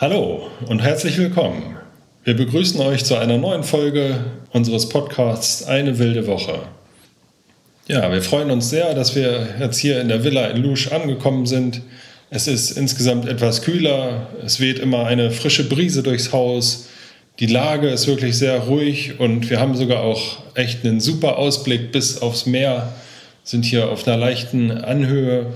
Hallo und herzlich willkommen. Wir begrüßen euch zu einer neuen Folge unseres Podcasts Eine wilde Woche. Ja, wir freuen uns sehr, dass wir jetzt hier in der Villa in Lusch angekommen sind. Es ist insgesamt etwas kühler, es weht immer eine frische Brise durchs Haus. Die Lage ist wirklich sehr ruhig und wir haben sogar auch echt einen super Ausblick bis aufs Meer, sind hier auf einer leichten Anhöhe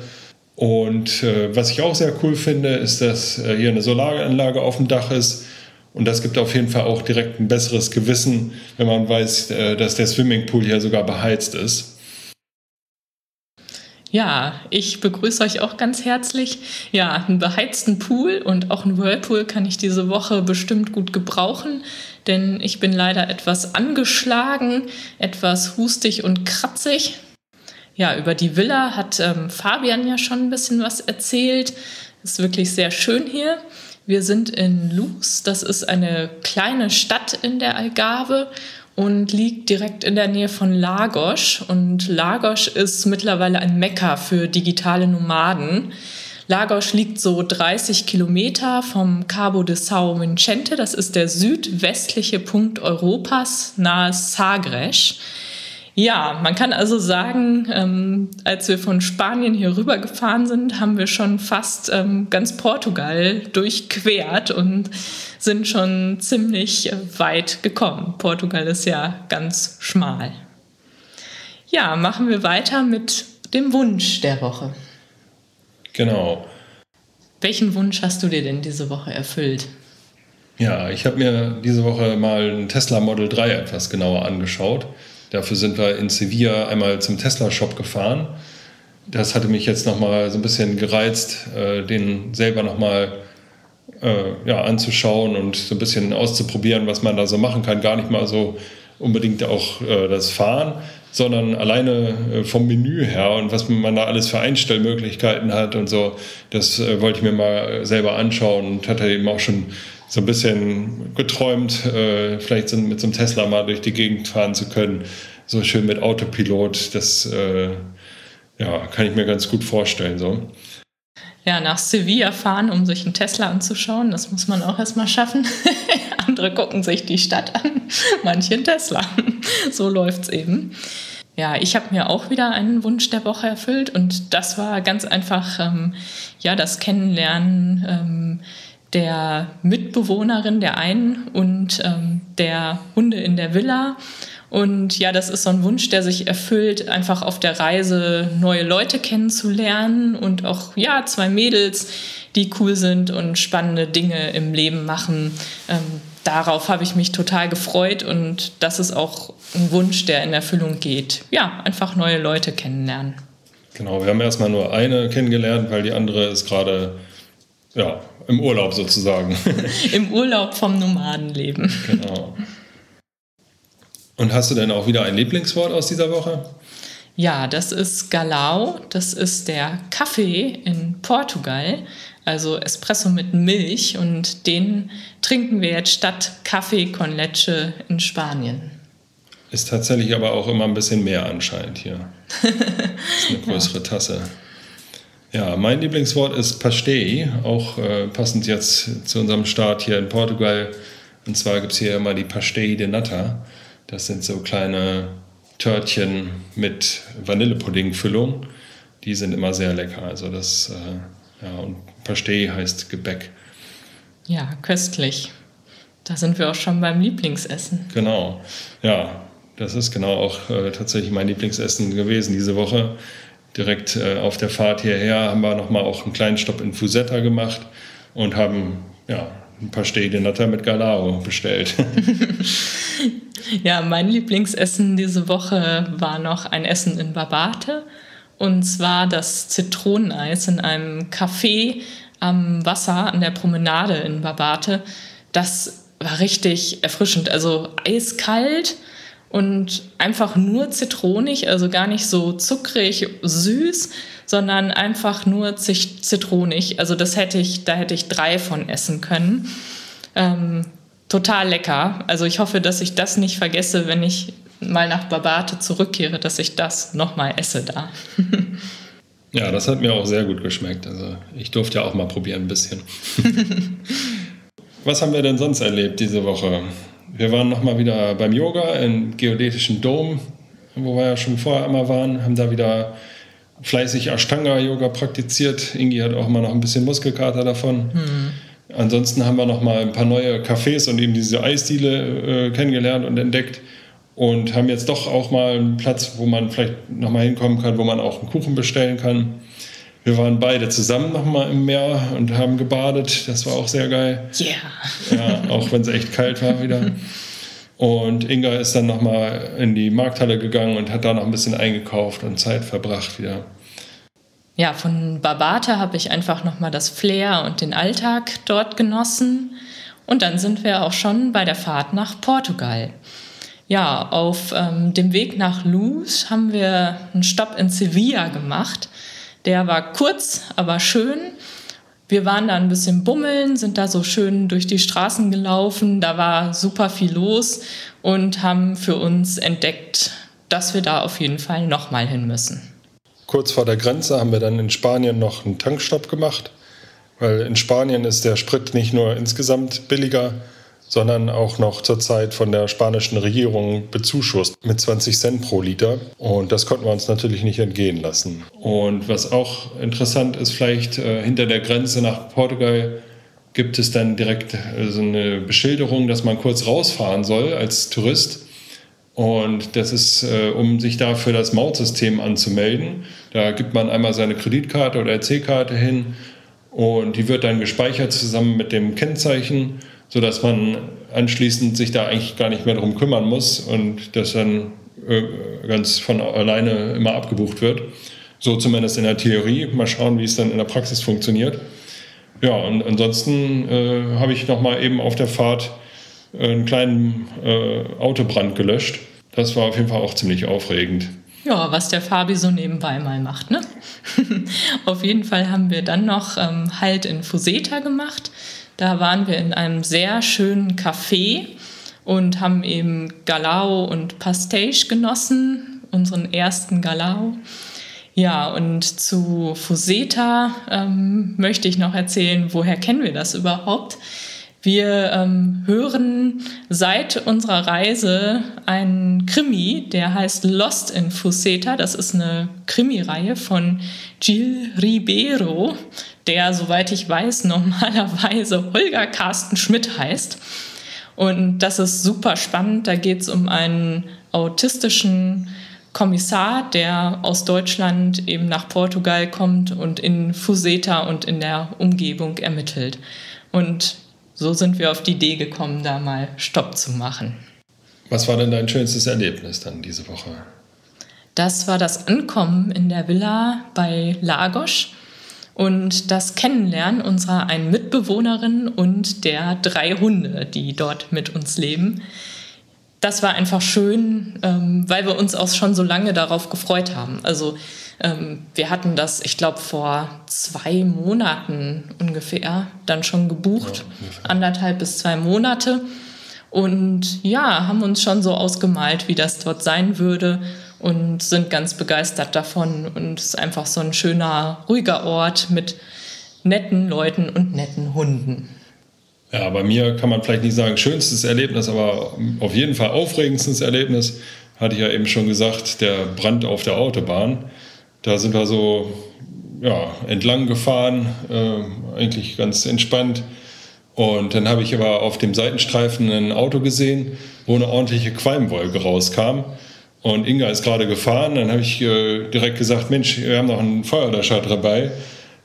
und äh, was ich auch sehr cool finde, ist, dass äh, hier eine Solaranlage auf dem Dach ist. Und das gibt auf jeden Fall auch direkt ein besseres Gewissen, wenn man weiß, äh, dass der Swimmingpool hier sogar beheizt ist. Ja, ich begrüße euch auch ganz herzlich. Ja, einen beheizten Pool und auch einen Whirlpool kann ich diese Woche bestimmt gut gebrauchen, denn ich bin leider etwas angeschlagen, etwas hustig und kratzig. Ja, über die Villa hat ähm, Fabian ja schon ein bisschen was erzählt. Ist wirklich sehr schön hier. Wir sind in Luz, das ist eine kleine Stadt in der Algarve und liegt direkt in der Nähe von Lagos. Und Lagos ist mittlerweile ein Mekka für digitale Nomaden. Lagos liegt so 30 Kilometer vom Cabo de São Vicente, das ist der südwestliche Punkt Europas nahe Sagres. Ja, man kann also sagen, ähm, als wir von Spanien hier rüber gefahren sind, haben wir schon fast ähm, ganz Portugal durchquert und sind schon ziemlich äh, weit gekommen. Portugal ist ja ganz schmal. Ja, machen wir weiter mit dem Wunsch der Woche. Genau. Welchen Wunsch hast du dir denn diese Woche erfüllt? Ja, ich habe mir diese Woche mal ein Tesla Model 3 etwas genauer angeschaut. Dafür sind wir in Sevilla einmal zum Tesla-Shop gefahren. Das hatte mich jetzt nochmal so ein bisschen gereizt, äh, den selber nochmal äh, ja, anzuschauen und so ein bisschen auszuprobieren, was man da so machen kann. Gar nicht mal so unbedingt auch äh, das Fahren, sondern alleine vom Menü her und was man da alles für Einstellmöglichkeiten hat und so. Das wollte ich mir mal selber anschauen und hatte eben auch schon so ein bisschen geträumt, äh, vielleicht so mit so einem Tesla mal durch die Gegend fahren zu können. So schön mit Autopilot, das äh, ja, kann ich mir ganz gut vorstellen. So. Ja, nach Sevilla fahren, um sich einen Tesla anzuschauen, das muss man auch erstmal schaffen. Andere gucken sich die Stadt an, manche einen Tesla. so läuft es eben. Ja, ich habe mir auch wieder einen Wunsch der Woche erfüllt und das war ganz einfach ähm, ja das Kennenlernen ähm, der Mitbewohnerin der einen und ähm, der Hunde in der Villa. Und ja, das ist so ein Wunsch, der sich erfüllt, einfach auf der Reise neue Leute kennenzulernen und auch, ja, zwei Mädels, die cool sind und spannende Dinge im Leben machen. Ähm, darauf habe ich mich total gefreut und das ist auch ein Wunsch, der in Erfüllung geht. Ja, einfach neue Leute kennenlernen. Genau, wir haben erstmal nur eine kennengelernt, weil die andere ist gerade ja, im Urlaub sozusagen. Im Urlaub vom Nomadenleben. Genau. Und hast du denn auch wieder ein Lieblingswort aus dieser Woche? Ja, das ist Galau. Das ist der Kaffee in Portugal, also Espresso mit Milch. Und den trinken wir jetzt statt Kaffee con leche in Spanien. Ist tatsächlich aber auch immer ein bisschen mehr anscheinend hier. Das ist eine größere ja. Tasse. Ja, mein Lieblingswort ist Pastei, auch äh, passend jetzt zu unserem Start hier in Portugal. Und zwar gibt es hier immer die Pastei de Nata. Das sind so kleine Törtchen mit Vanillepudding-Füllung. Die sind immer sehr lecker. Also das, äh, ja, und Pastei heißt Gebäck. Ja, köstlich. Da sind wir auch schon beim Lieblingsessen. Genau. Ja, das ist genau auch äh, tatsächlich mein Lieblingsessen gewesen diese Woche direkt äh, auf der Fahrt hierher haben wir nochmal auch einen kleinen Stopp in Fusetta gemacht und haben ja, ein paar Städten hat er mit Galao bestellt. ja, mein Lieblingsessen diese Woche war noch ein Essen in Barbate. Und zwar das Zitroneneis in einem Café am Wasser an der Promenade in Barbate. Das war richtig erfrischend. Also eiskalt und einfach nur zitronig, also gar nicht so zuckrig, süß, sondern einfach nur zitronig. Also das hätte ich, da hätte ich drei von essen können. Ähm, total lecker. Also ich hoffe, dass ich das nicht vergesse, wenn ich mal nach Barbate zurückkehre, dass ich das nochmal esse da. ja, das hat mir auch sehr gut geschmeckt. Also ich durfte ja auch mal probieren ein bisschen. Was haben wir denn sonst erlebt diese Woche? Wir waren nochmal wieder beim Yoga im geodätischen Dom, wo wir ja schon vorher einmal waren, haben da wieder fleißig Ashtanga-Yoga praktiziert. Ingi hat auch mal noch ein bisschen Muskelkater davon. Mhm. Ansonsten haben wir noch mal ein paar neue Cafés und eben diese Eisdiele äh, kennengelernt und entdeckt und haben jetzt doch auch mal einen Platz, wo man vielleicht noch mal hinkommen kann, wo man auch einen Kuchen bestellen kann. Wir waren beide zusammen noch mal im Meer und haben gebadet. Das war auch sehr geil. Yeah. Ja, auch wenn es echt kalt war wieder. Und Inga ist dann noch mal in die Markthalle gegangen und hat da noch ein bisschen eingekauft und Zeit verbracht wieder. Ja, von Barbate habe ich einfach noch mal das Flair und den Alltag dort genossen. Und dann sind wir auch schon bei der Fahrt nach Portugal. Ja, auf ähm, dem Weg nach Luz haben wir einen Stopp in Sevilla gemacht. Der war kurz, aber schön. Wir waren da ein bisschen bummeln, sind da so schön durch die Straßen gelaufen. Da war super viel los und haben für uns entdeckt, dass wir da auf jeden Fall nochmal hin müssen. Kurz vor der Grenze haben wir dann in Spanien noch einen Tankstopp gemacht, weil in Spanien ist der Sprit nicht nur insgesamt billiger, sondern auch noch zurzeit von der spanischen Regierung bezuschusst mit 20 Cent pro Liter. Und das konnten wir uns natürlich nicht entgehen lassen. Und was auch interessant ist, vielleicht äh, hinter der Grenze nach Portugal gibt es dann direkt äh, so eine Beschilderung, dass man kurz rausfahren soll als Tourist. Und das ist, äh, um sich da für das Mautsystem anzumelden. Da gibt man einmal seine Kreditkarte oder EC-Karte hin und die wird dann gespeichert zusammen mit dem Kennzeichen sodass man anschließend sich da eigentlich gar nicht mehr darum kümmern muss und das dann äh, ganz von alleine immer abgebucht wird. So zumindest in der Theorie. Mal schauen, wie es dann in der Praxis funktioniert. Ja, und ansonsten äh, habe ich nochmal eben auf der Fahrt einen kleinen äh, Autobrand gelöscht. Das war auf jeden Fall auch ziemlich aufregend. Ja, was der Fabi so nebenbei mal macht, ne? auf jeden Fall haben wir dann noch ähm, Halt in Fuseta gemacht. Da waren wir in einem sehr schönen Café und haben eben Galao und Pastage genossen, unseren ersten Galao. Ja, und zu Fuseta ähm, möchte ich noch erzählen, woher kennen wir das überhaupt? Wir ähm, hören seit unserer Reise einen Krimi, der heißt Lost in Fuseta. Das ist eine Krimireihe von Gil Ribeiro, der, soweit ich weiß, normalerweise Holger Carsten Schmidt heißt. Und das ist super spannend. Da geht es um einen autistischen Kommissar, der aus Deutschland eben nach Portugal kommt und in Fuseta und in der Umgebung ermittelt. Und so sind wir auf die Idee gekommen, da mal Stopp zu machen. Was war denn dein schönstes Erlebnis dann diese Woche? Das war das Ankommen in der Villa bei Lagos und das Kennenlernen unserer einen Mitbewohnerin und der drei Hunde, die dort mit uns leben. Das war einfach schön, ähm, weil wir uns auch schon so lange darauf gefreut haben. Also ähm, wir hatten das, ich glaube, vor zwei Monaten ungefähr dann schon gebucht, ja, anderthalb bis zwei Monate. Und ja, haben uns schon so ausgemalt, wie das dort sein würde und sind ganz begeistert davon. Und es ist einfach so ein schöner, ruhiger Ort mit netten Leuten und netten Hunden. Ja, bei mir kann man vielleicht nicht sagen schönstes Erlebnis, aber auf jeden Fall aufregendstes Erlebnis, hatte ich ja eben schon gesagt, der Brand auf der Autobahn. Da sind wir so ja, entlang gefahren, äh, eigentlich ganz entspannt. Und dann habe ich aber auf dem Seitenstreifen ein Auto gesehen, wo eine ordentliche Qualmwolke rauskam. Und Inga ist gerade gefahren. Dann habe ich äh, direkt gesagt: Mensch, wir haben noch einen Feuerlöscher dabei.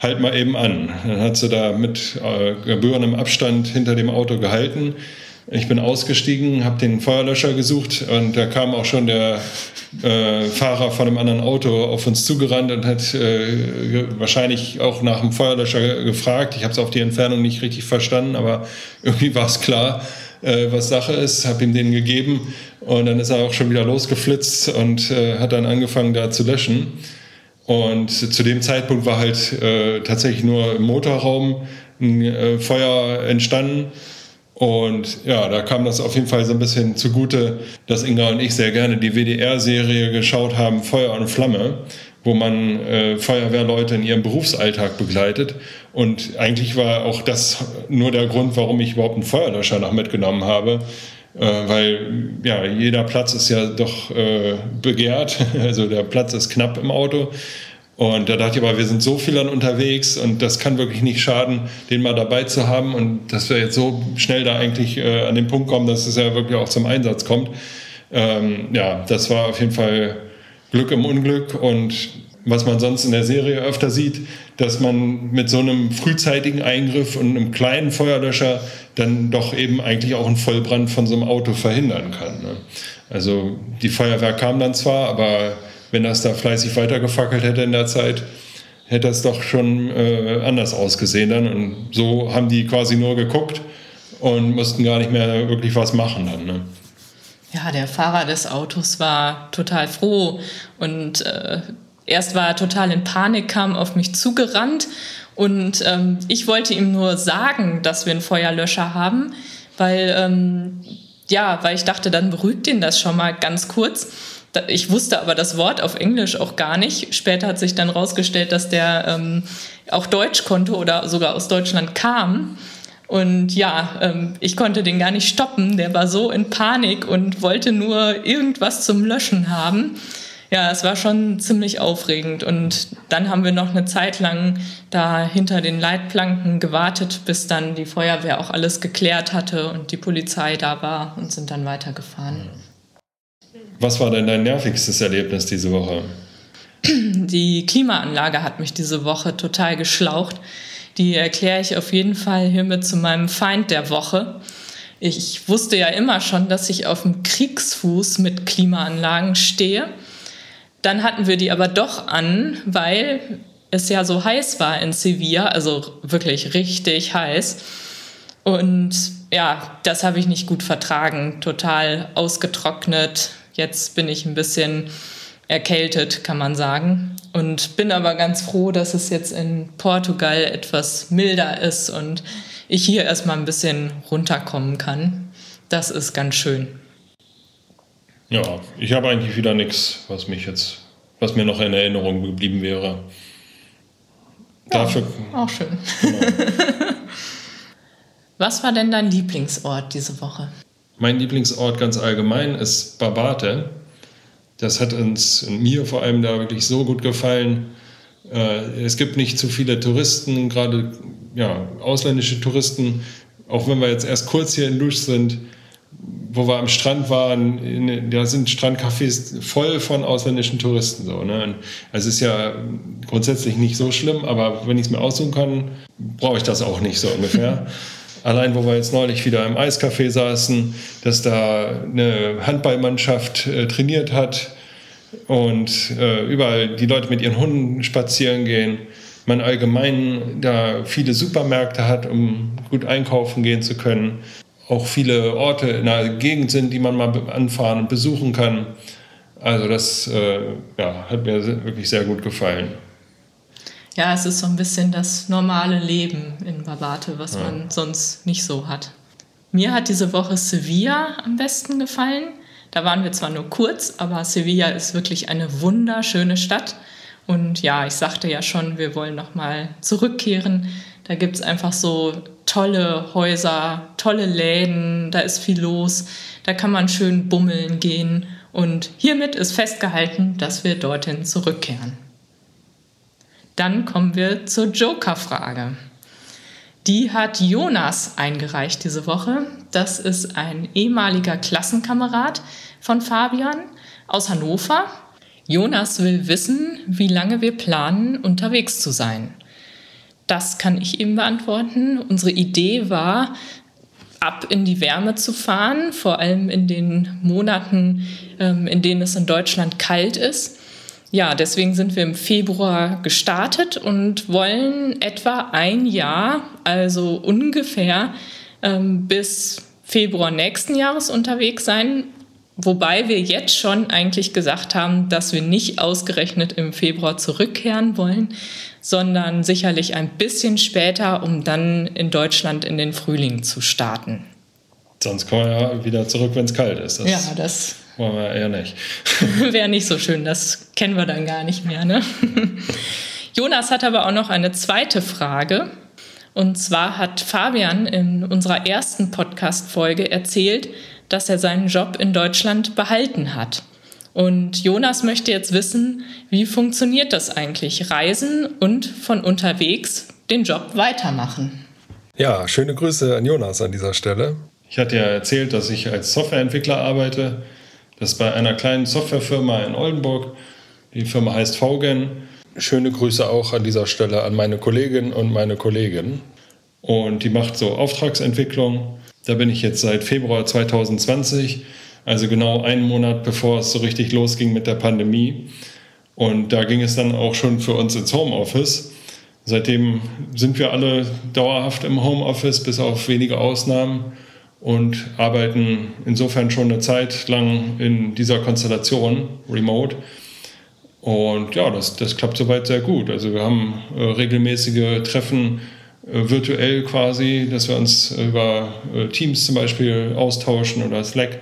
halt mal eben an. Dann hat sie da mit äh, gebührendem Abstand hinter dem Auto gehalten. Ich bin ausgestiegen, habe den Feuerlöscher gesucht und da kam auch schon der äh, Fahrer von einem anderen Auto auf uns zugerannt und hat äh, wahrscheinlich auch nach dem Feuerlöscher gefragt. Ich habe es auf die Entfernung nicht richtig verstanden, aber irgendwie war es klar, äh, was Sache ist. Habe ihm den gegeben und dann ist er auch schon wieder losgeflitzt und äh, hat dann angefangen da zu löschen. Und zu dem Zeitpunkt war halt äh, tatsächlich nur im Motorraum ein äh, Feuer entstanden. Und ja, da kam das auf jeden Fall so ein bisschen zugute, dass Inga und ich sehr gerne die WDR-Serie geschaut haben, Feuer und Flamme, wo man äh, Feuerwehrleute in ihrem Berufsalltag begleitet. Und eigentlich war auch das nur der Grund, warum ich überhaupt einen Feuerlöscher noch mitgenommen habe. Äh, weil ja, jeder Platz ist ja doch äh, begehrt, also der Platz ist knapp im Auto. Und da dachte ich aber, wir sind so viel dann unterwegs und das kann wirklich nicht schaden, den mal dabei zu haben und dass wir jetzt so schnell da eigentlich äh, an den Punkt kommen, dass es ja wirklich auch zum Einsatz kommt. Ähm, ja, das war auf jeden Fall Glück im Unglück und was man sonst in der Serie öfter sieht, dass man mit so einem frühzeitigen Eingriff und einem kleinen Feuerlöscher dann doch eben eigentlich auch einen Vollbrand von so einem Auto verhindern kann. Ne? Also die Feuerwehr kam dann zwar, aber wenn das da fleißig weitergefackelt hätte in der Zeit, hätte das doch schon äh, anders ausgesehen dann. Und so haben die quasi nur geguckt und mussten gar nicht mehr wirklich was machen dann. Ne? Ja, der Fahrer des Autos war total froh und äh, erst war er total in Panik, kam auf mich zugerannt und ähm, ich wollte ihm nur sagen, dass wir einen Feuerlöscher haben, weil ähm, ja, weil ich dachte, dann beruhigt ihn das schon mal ganz kurz. Ich wusste aber das Wort auf Englisch auch gar nicht. Später hat sich dann rausgestellt, dass der ähm, auch Deutsch konnte oder sogar aus Deutschland kam. Und ja, ähm, ich konnte den gar nicht stoppen. Der war so in Panik und wollte nur irgendwas zum Löschen haben. Ja, es war schon ziemlich aufregend. Und dann haben wir noch eine Zeit lang da hinter den Leitplanken gewartet, bis dann die Feuerwehr auch alles geklärt hatte und die Polizei da war und sind dann weitergefahren. Was war denn dein nervigstes Erlebnis diese Woche? Die Klimaanlage hat mich diese Woche total geschlaucht. Die erkläre ich auf jeden Fall hiermit zu meinem Feind der Woche. Ich wusste ja immer schon, dass ich auf dem Kriegsfuß mit Klimaanlagen stehe. Dann hatten wir die aber doch an, weil es ja so heiß war in Sevilla, also wirklich richtig heiß. Und ja, das habe ich nicht gut vertragen, total ausgetrocknet, Jetzt bin ich ein bisschen erkältet, kann man sagen. Und bin aber ganz froh, dass es jetzt in Portugal etwas milder ist und ich hier erstmal ein bisschen runterkommen kann. Das ist ganz schön. Ja, ich habe eigentlich wieder nichts, was mich jetzt, was mir noch in Erinnerung geblieben wäre. Ja, Dafür, auch schön. Genau. was war denn dein Lieblingsort diese Woche? Mein Lieblingsort ganz allgemein ist Barbate. Das hat uns und mir vor allem da wirklich so gut gefallen. Äh, es gibt nicht zu viele Touristen, gerade ja, ausländische Touristen. Auch wenn wir jetzt erst kurz hier in Lusch sind, wo wir am Strand waren, da sind Strandcafés voll von ausländischen Touristen. So, ne? Also es ist ja grundsätzlich nicht so schlimm, aber wenn ich es mir aussuchen kann, brauche ich das auch nicht so ungefähr. Allein, wo wir jetzt neulich wieder im Eiscafé saßen, dass da eine Handballmannschaft äh, trainiert hat und äh, überall die Leute mit ihren Hunden spazieren gehen. Man allgemein da viele Supermärkte hat, um gut einkaufen gehen zu können. Auch viele Orte in der Gegend sind, die man mal anfahren und besuchen kann. Also das äh, ja, hat mir wirklich sehr gut gefallen ja, es ist so ein bisschen das normale Leben in Barbate, was ja. man sonst nicht so hat. Mir hat diese Woche Sevilla am besten gefallen. Da waren wir zwar nur kurz, aber Sevilla ist wirklich eine wunderschöne Stadt. Und ja, ich sagte ja schon, wir wollen noch mal zurückkehren. Da gibt es einfach so tolle Häuser, tolle Läden, da ist viel los, da kann man schön bummeln gehen. Und hiermit ist festgehalten, dass wir dorthin zurückkehren. Dann kommen wir zur Joker-Frage. Die hat Jonas eingereicht diese Woche. Das ist ein ehemaliger Klassenkamerad von Fabian aus Hannover. Jonas will wissen, wie lange wir planen, unterwegs zu sein. Das kann ich eben beantworten. Unsere Idee war, ab in die Wärme zu fahren, vor allem in den Monaten, ähm, in denen es in Deutschland kalt ist. Ja, deswegen sind wir im Februar gestartet und wollen etwa ein Jahr, also ungefähr ähm, bis Februar nächsten Jahres unterwegs sein. Wobei wir jetzt schon eigentlich gesagt haben, dass wir nicht ausgerechnet im Februar zurückkehren wollen, sondern sicherlich ein bisschen später, um dann in Deutschland in den Frühling zu starten. Sonst kommen wir ja wieder zurück, wenn es kalt ist. Das ja, das wollen wir eher nicht. Wäre nicht so schön, das kennen wir dann gar nicht mehr. Ne? Jonas hat aber auch noch eine zweite Frage. Und zwar hat Fabian in unserer ersten Podcast-Folge erzählt, dass er seinen Job in Deutschland behalten hat. Und Jonas möchte jetzt wissen, wie funktioniert das eigentlich? Reisen und von unterwegs den Job weitermachen. Ja, schöne Grüße an Jonas an dieser Stelle. Ich hatte ja erzählt, dass ich als Softwareentwickler arbeite. Das ist bei einer kleinen Softwarefirma in Oldenburg. Die Firma heißt VGen. Schöne Grüße auch an dieser Stelle an meine Kollegin und meine Kollegen. Und die macht so Auftragsentwicklung. Da bin ich jetzt seit Februar 2020 also genau einen Monat bevor es so richtig losging mit der Pandemie. Und da ging es dann auch schon für uns ins Homeoffice. Seitdem sind wir alle dauerhaft im Homeoffice, bis auf wenige Ausnahmen und arbeiten insofern schon eine Zeit lang in dieser Konstellation remote. Und ja, das, das klappt soweit sehr gut. Also wir haben äh, regelmäßige Treffen äh, virtuell quasi, dass wir uns über äh, Teams zum Beispiel austauschen oder Slack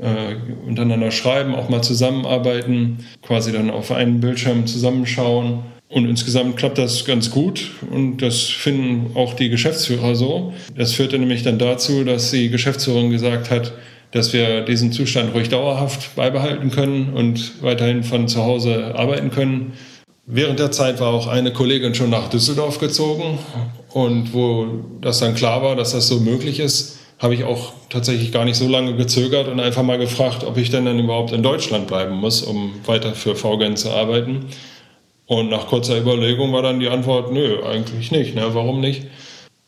äh, untereinander schreiben, auch mal zusammenarbeiten, quasi dann auf einen Bildschirm zusammenschauen. Und insgesamt klappt das ganz gut und das finden auch die Geschäftsführer so. Das führte nämlich dann dazu, dass die Geschäftsführerin gesagt hat, dass wir diesen Zustand ruhig dauerhaft beibehalten können und weiterhin von zu Hause arbeiten können. Während der Zeit war auch eine Kollegin schon nach Düsseldorf gezogen und wo das dann klar war, dass das so möglich ist, habe ich auch tatsächlich gar nicht so lange gezögert und einfach mal gefragt, ob ich denn dann überhaupt in Deutschland bleiben muss, um weiter für VGen zu arbeiten. Und nach kurzer Überlegung war dann die Antwort, nö, eigentlich nicht. Ne? Warum nicht?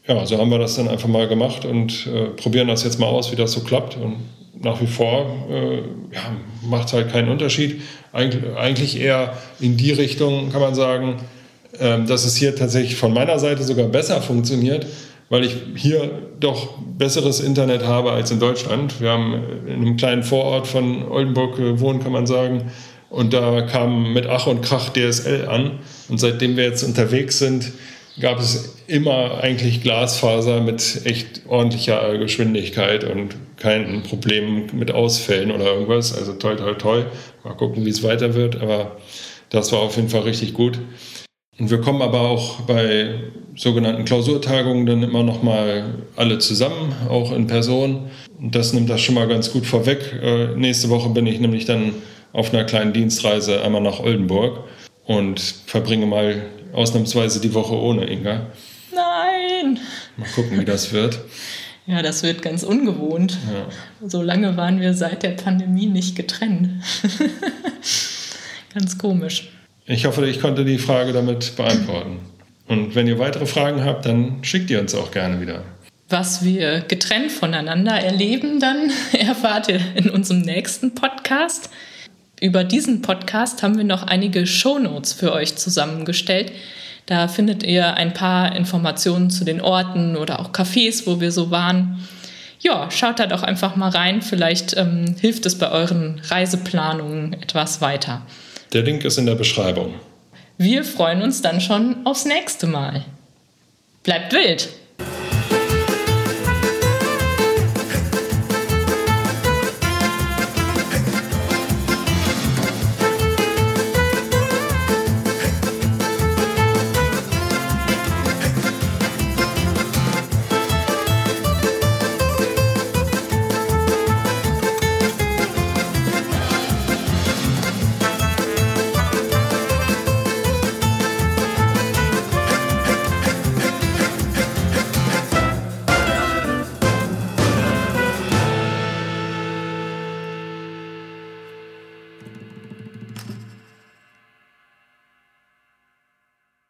Ja, so haben wir das dann einfach mal gemacht und äh, probieren das jetzt mal aus, wie das so klappt. Und nach wie vor äh, ja, macht es halt keinen Unterschied. Eig eigentlich eher in die Richtung kann man sagen, äh, dass es hier tatsächlich von meiner Seite sogar besser funktioniert, weil ich hier doch besseres Internet habe als in Deutschland. Wir haben in einem kleinen Vorort von Oldenburg gewohnt, kann man sagen. Und da kam mit Ach und Krach DSL an. Und seitdem wir jetzt unterwegs sind, gab es immer eigentlich Glasfaser mit echt ordentlicher Geschwindigkeit und keinen Problemen mit Ausfällen oder irgendwas. Also toll, toll, toll. Mal gucken, wie es weiter wird. Aber das war auf jeden Fall richtig gut. Und wir kommen aber auch bei sogenannten Klausurtagungen dann immer noch mal alle zusammen, auch in Person. Und das nimmt das schon mal ganz gut vorweg. Äh, nächste Woche bin ich nämlich dann auf einer kleinen Dienstreise einmal nach Oldenburg und verbringe mal ausnahmsweise die Woche ohne Inga. Nein! Mal gucken, wie das wird. Ja, das wird ganz ungewohnt. Ja. So lange waren wir seit der Pandemie nicht getrennt. ganz komisch. Ich hoffe, ich konnte die Frage damit beantworten. Und wenn ihr weitere Fragen habt, dann schickt ihr uns auch gerne wieder. Was wir getrennt voneinander erleben, dann erfahrt ihr in unserem nächsten Podcast. Über diesen Podcast haben wir noch einige Shownotes für euch zusammengestellt. Da findet ihr ein paar Informationen zu den Orten oder auch Cafés, wo wir so waren. Ja, schaut da doch einfach mal rein. Vielleicht ähm, hilft es bei euren Reiseplanungen etwas weiter. Der Link ist in der Beschreibung. Wir freuen uns dann schon aufs nächste Mal. Bleibt wild!